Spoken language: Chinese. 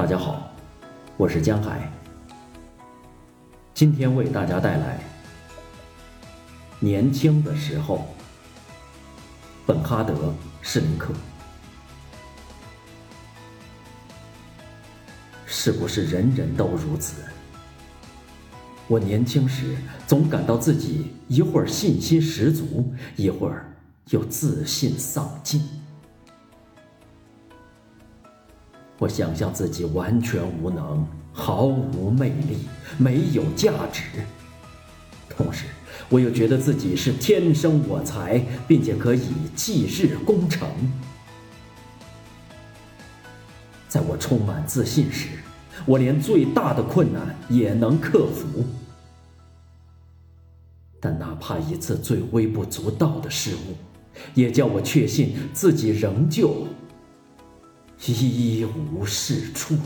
大家好，我是江海。今天为大家带来年轻的时候，本哈德·施林克。是不是人人都如此？我年轻时总感到自己一会儿信心十足，一会儿又自信丧尽。我想象自己完全无能，毫无魅力，没有价值。同时，我又觉得自己是天生我材，并且可以继日功成。在我充满自信时，我连最大的困难也能克服。但哪怕一次最微不足道的失误，也叫我确信自己仍旧。一无是处。